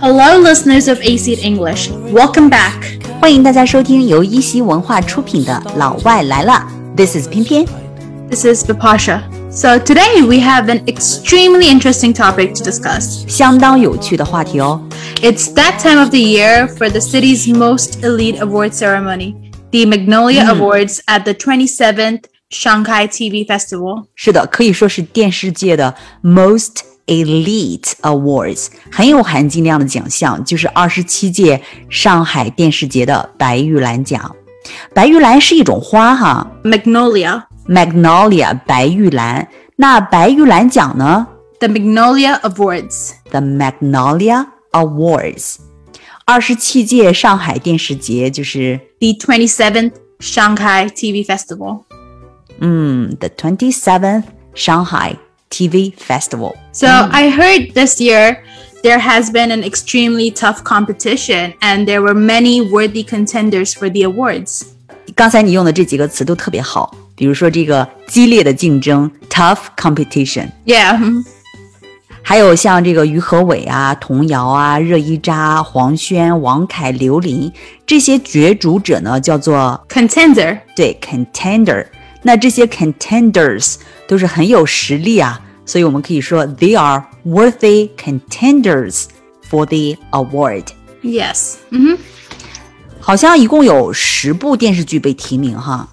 Hello, listeners of AC English. Welcome back. 欢迎大家收听由一席文化出品的《老外来了》。This is 翩翩。This is Bipasha. So today we have an extremely interesting topic to discuss. 相当有趣的话题哦。It's that time of the year for the city's most elite award ceremony, the Magnolia hmm. Awards at the 27th Shanghai TV Festival. 是的，可以说是电视界的 most elite awards，很有含金量的奖项，就是二十七届上海电视节的白玉兰奖。白玉兰是一种花哈 Magnolia. ，magnolia 白玉兰。那白玉兰奖呢 The Magnolia Awards. ？The Magnolia Awards。二十七届上海电视节就是， The 27th Shanghai TV Festival. 嗯，the twenty seventh Shanghai TV Festival。 So I heard this year there has been an extremely tough competition and there were many worthy contenders for the awards. 刚才你用的这几个词都特别好，比如说这个激烈的竞争 （tough competition）， Yeah. mhm. 还有像这个于和伟啊、童谣啊、热依扎、黄轩、王凯、刘琳这些角逐者呢，叫做 Contender. 对 contender。 那这些 contenders 都是很有实力啊，所以我们可以说 they are worthy contenders for the award。 Yes. hmm 好像一共有十部电视剧被提名哈。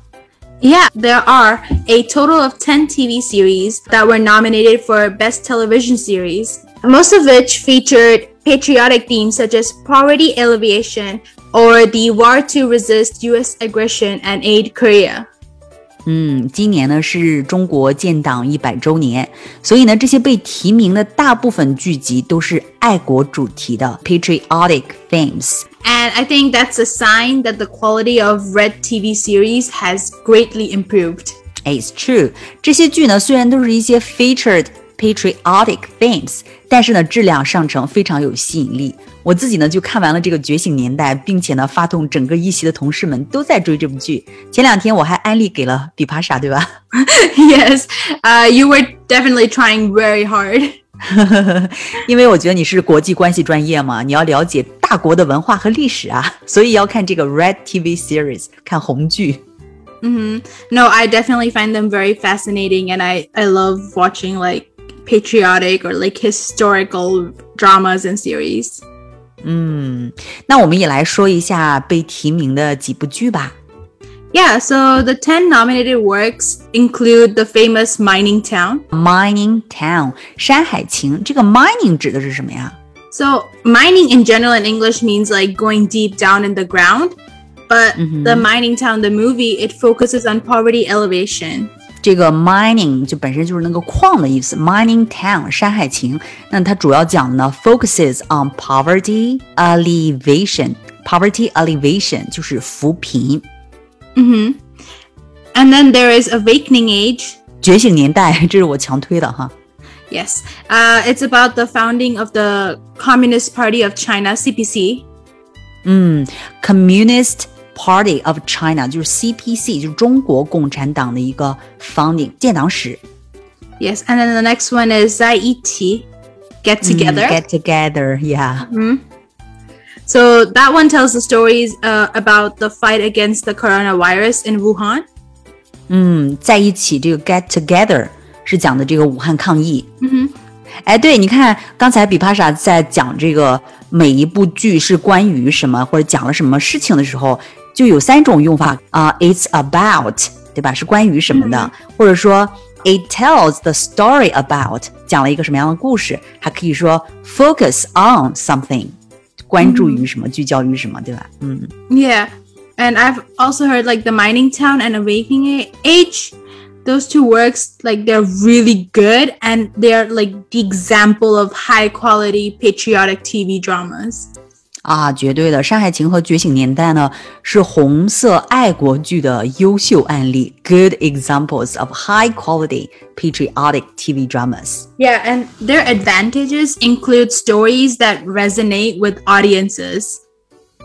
Yeah, there are a total of 10 TV series that were nominated for Best Television Series, most of which featured patriotic themes such as poverty alleviation or the war to resist US aggression and aid Korea. 嗯，今年呢是中国建党一百周年，所以呢，这些被提名的大部分剧集都是爱国主题的 （patriotic themes）。 And I think that's a sign that the quality of Red TV series has greatly improved. It's true，这些剧呢虽然都是一些 featured patriotic themes，但是呢质量上乘，非常有吸引力。我自己呢就看完了这个《觉醒年代》，并且呢发动整个一席的同事们都在追这部剧。前两天我还安利给了比帕莎，对吧？ yes, uh, you were definitely trying very hard. 因为我觉得你是国际关系专业嘛，你要了解大国的文化和历史啊，所以要看这个 Red TV series，看红剧。 No, I definitely find them very fascinating and I, I love watching like patriotic or like historical dramas and series. 那我们也来说一下被提名的几部剧吧。 Yeah, so the 10 nominated works include the famous Mining Town. Mining Town 山海情，这个 mining 指的是什么呀？ So, mining in general in English means like going deep down in the ground. But the Mining Town, the movie, it focuses on poverty elevation. 这个 mining 就本身就是那个矿的意思，mining town 山海情。那它主要讲的呢，focuses on poverty alleviation。poverty alleviation 就是扶贫。 And then there is Awakening Age. 觉醒年代，这是我强推的哈。 Yes, uh, it's about the founding of the Communist Party of China, CPC. Communist Party of China 就是 CPC，就是中国共产党的一个 founding 建党史。 Yes, and then the next one is Zaiti, Get Together. Get together, yeah. so that one tells the stories uh, about the fight against the coronavirus in Wuhan. 嗯，在一起这个 get together 是讲的这个武汉抗疫。嗯哎，对，你看刚才比帕莎在讲这个每一部剧是关于什么或者讲了什么事情的时候， 就有三种用法啊、i t s about，对吧？是关于什么的，或者说 it tells the story about，讲了一个什么样的故事，还可以说 focus on something，关注于什么，聚焦于什么，对吧？嗯。 Yeah, and I've also heard like the Mining Town and Awakening A- Age. Those two works, like they're really good, and they're like the example of high quality patriotic TV dramas. 啊，绝对的，《山海情》和《觉醒年代》呢是红色爱国剧的优秀案例，good examples of high quality patriotic TV dramas。 Yeah, and their advantages include stories that resonate with audiences.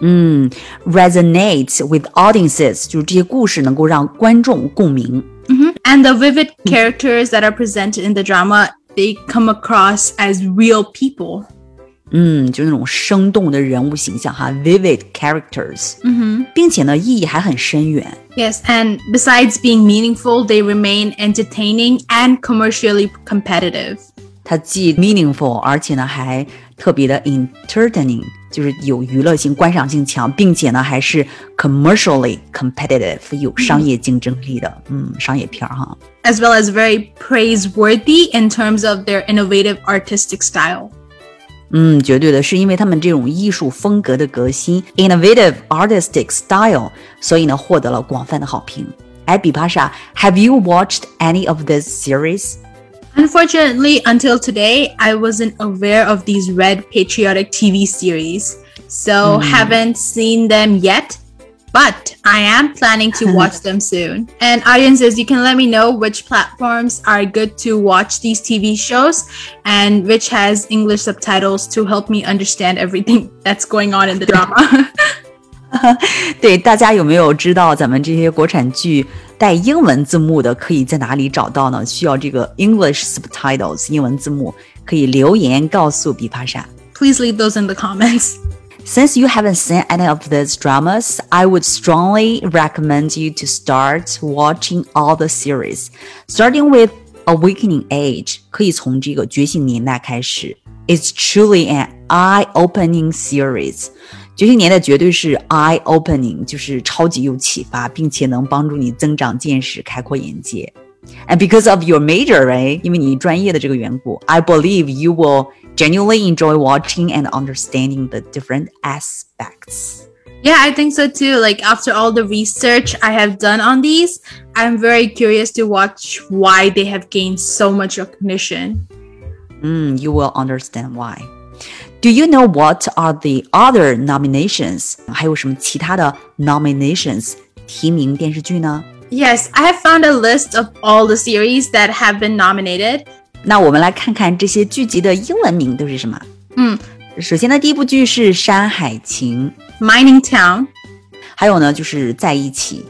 嗯，resonate with audiences，就是这些故事能够让观众共鸣。 And the vivid characters that are presented in the drama, they come across as real people. 嗯，就那种生动的人物形象哈，vivid characters，嗯哼，并且呢，意义还很深远。Yes, and besides being meaningful, they remain entertaining and commercially competitive. 它既 meaningful，而且呢还特别的 entertaining，就是有娱乐性、观赏性强，并且呢还是 commercially competitive，有商业竞争力的，嗯，商业片儿哈。As well as very praiseworthy in terms of their innovative artistic style. 嗯，绝对的，是因为他们这种艺术风格的革新，innovative artistic style，所以呢获得了广泛的好评。哎，比帕莎，Have you watched any of this series? Unfortunately, until today, I wasn't aware of these red patriotic TV series, so mm. haven't seen them yet but I am planning to watch them soon. And audiences, you can let me know which platforms are good to watch these TV shows and which has English subtitles to help me understand everything that's going on in the drama. 对，大家有没有知道咱们这些国产剧带英文字幕的可以在哪里找到呢？需要这个 English subtitles 英文字幕，可以留言告诉比帕莎。Please leave those in the comments. Since you haven't seen any of these dramas, I would strongly recommend you to start watching all the series, starting with Awakening Age. 可以从这个觉醒年代开始。It's truly an eye-opening series. 觉醒年代绝对是 eye-opening，就是超级有启发，并且能帮助你增长见识、开阔眼界。And because of your major, right? 因为你专业的这个缘故，I believe you will genuinely enjoy watching and understanding the different aspects. Yeah, I think so too. Like after all the research I have done on these, I'm very curious to watch why they have gained so much recognition. Mm, you will understand why. Do you know what are the other nominations? 还有什么其他的 nominations 提名电视剧呢？Yes, I have found a list of all the series that have been nominated. 那我们来看看这些剧集的英文名都是什么？嗯，首先呢，第一部剧是《山海情》（Mining Town），还有呢就是在一起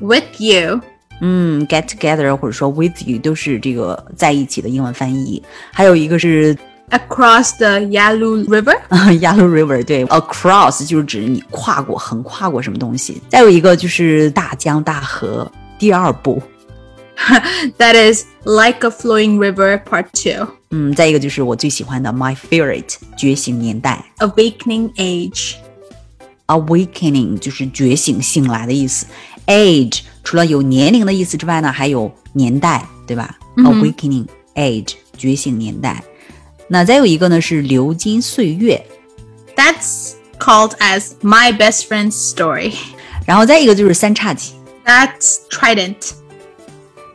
（With You）。嗯，Get Together 或者说 With You 都是这个在一起的英文翻译。还有一个是 Across the Yalu River。Yalu River 对，Across 就是指你跨过、横跨过什么东西。再有一个就是大江大河第二部。that is like a flowing river part two. 嗯，再一个就是我最喜欢的 My Favorite 觉醒年代 Awakening Age。Awakening 就是觉醒、醒来的意思。Age 除了有年龄的意思之外呢，还有年代，对吧、嗯、？Awakening Age 觉醒年代。那再有一个呢是流金岁月，That's called as My Best Friend's Story。然后再一个就是三叉戟，That's Trident。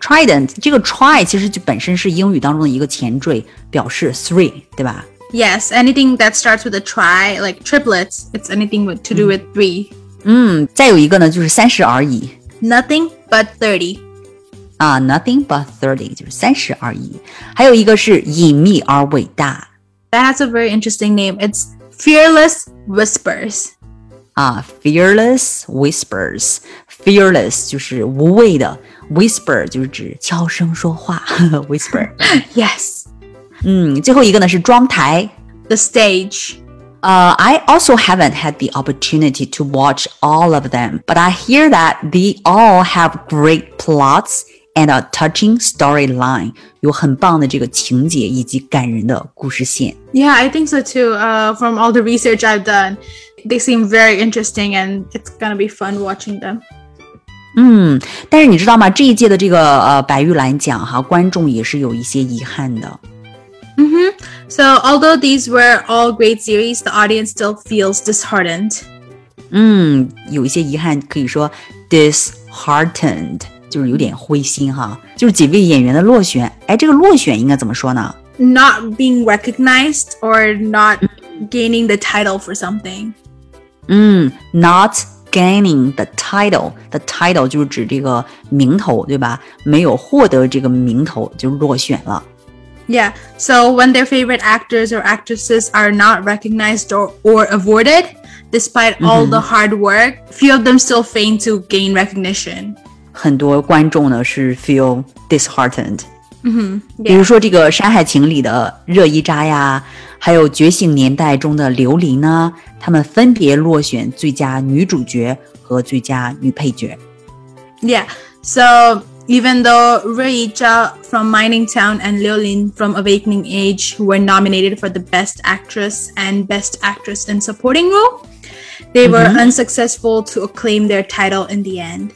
Trident 这个 try 其实就本身是英语当中的一个前缀，表示 three，对吧？Yes, anything that starts with a try, like triplets, it's anything with to do with three. 嗯，再有一个呢，就是三十而已。Nothing but thirty. 啊，nothing but thirty 就是三十而已。还有一个是隐秘而伟大。That has a very interesting name. It's Fearless Whispers. 啊，fearless whispers。fearless 就是无畏的，whisper 就是指悄声说话，whisper。Yes。嗯，最后一个呢是装台，the stage。Uh, I also haven't had the opportunity to watch all of them, but I hear that they all have great plots and a touching storyline. 有很棒的这个情节以及感人的故事线. Yeah, I think so too. Uh, from all the research I've done, they seem very interesting, and it's gonna be fun watching them. 嗯，但是你知道吗？这一届的这个呃白玉兰奖哈，观众也是有一些遗憾的。嗯哼，So although these were all great series, the audience still feels disheartened. 嗯，有一些遗憾，可以说 disheartened，就是有点灰心哈。就是几位演员的落选，哎，这个落选应该怎么说呢？Not being recognized or not gaining the title for something. 嗯，not gaining the title，the title 就是指这个名头，对吧？没有获得这个名头就落选了。Yeah, so when their favorite actors or actresses are not recognized or, or awarded, despite all mm -hmm. the hard work, few of them still fail to gain recognition. 很多观众呢是 feel disheartened. 嗯，比如说这个《山海情》里的热依扎呀，还有《觉醒年代》中的刘琳呢，她们分别落选最佳女主角和最佳女配角。Yeah, so even though Ruija from Mining Town and Liu Lin from Awakening Age were nominated for the Best Actress and Best Actress in Supporting Role, they were hmm. unsuccessful to claim their title in the end.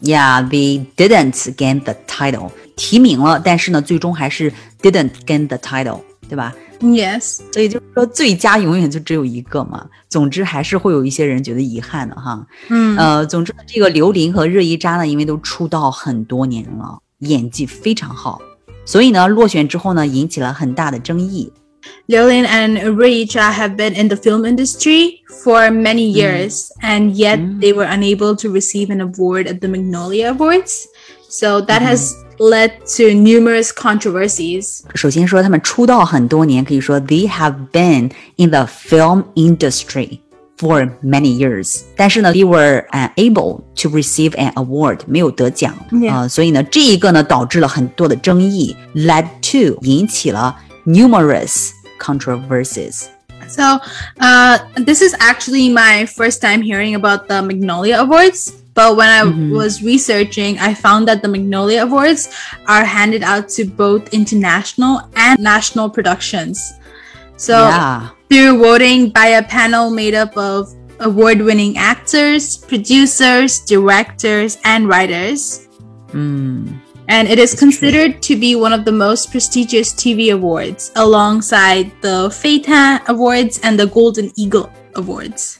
Yeah, they didn't gain the title. 提名了，但是呢，最终还是 didn't gain the title，对吧？Yes，所以就是说最佳永远就只有一个嘛。总之还是会有一些人觉得遗憾的哈。嗯，呃，总之这个刘琳和热依扎呢，因为都出道很多年了，演技非常好，所以呢落选之后呢，引起了很大的争议。Liu Lin and Ruicha have been in the film industry for many years, mm. and yet mm. they were unable to receive an award at the Magnolia Awards. So that mm. has led to numerous controversies. 首先说他们出道很多年，可以说 they have been in the film industry for many years，但是呢，they were unable to receive an award，没有得奖啊、呃，所以呢，这一个呢导致了很多的争议，led to 引起了 numerous controversies. So, uh, this is actually my first time hearing about the Magnolia Awards. But when I mm-hmm. was researching, I found that the Magnolia Awards are handed out to both international and national productions. So, yeah. through voting by a panel made up of award winning actors, producers, directors, and writers. Mm and it is That's considered true. to be one of the most prestigious TV awards, alongside the Feitian Awards and the Golden Eagle Awards.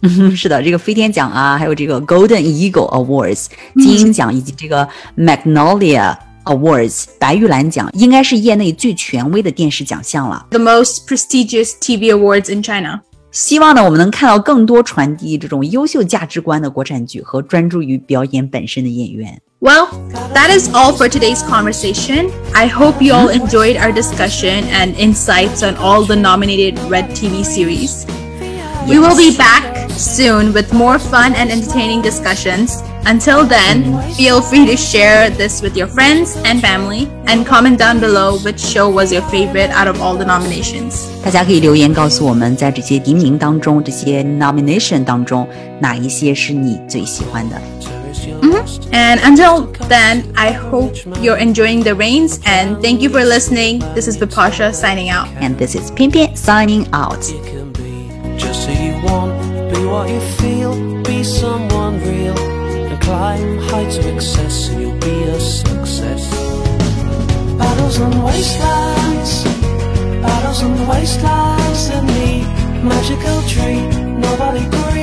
是的，这个飞天奖啊，还有这个 Golden Eagle Awards 金鹰奖，以及这个 Magnolia Awards 白玉兰奖，应该是业内最权威的电视奖项了。The most prestigious TV awards in China. 希望呢，我们能看到更多传递这种优秀价值观的国产剧和专注于表演本身的演员。Well, that is all for today's conversation. I hope you all enjoyed our discussion and insights on all the nominated Red TV series. Yes. We will be back soon with more fun and entertaining discussions. Until then, feel free to share this with your friends and family and comment down below which show was your favorite out of all the nominations. 大家可以留言告诉我们，在这些提名当中，这些 nomination 当中，哪一些是你最喜欢的。Mm -hmm. And until then, I hope you're enjoying the rains and thank you for listening. This is Bipasha signing out. And this is Pianpian signing out. cosmic and you'll be a success. Battles on wastelands, battles on wastelands and the magical tree, nobody breathes.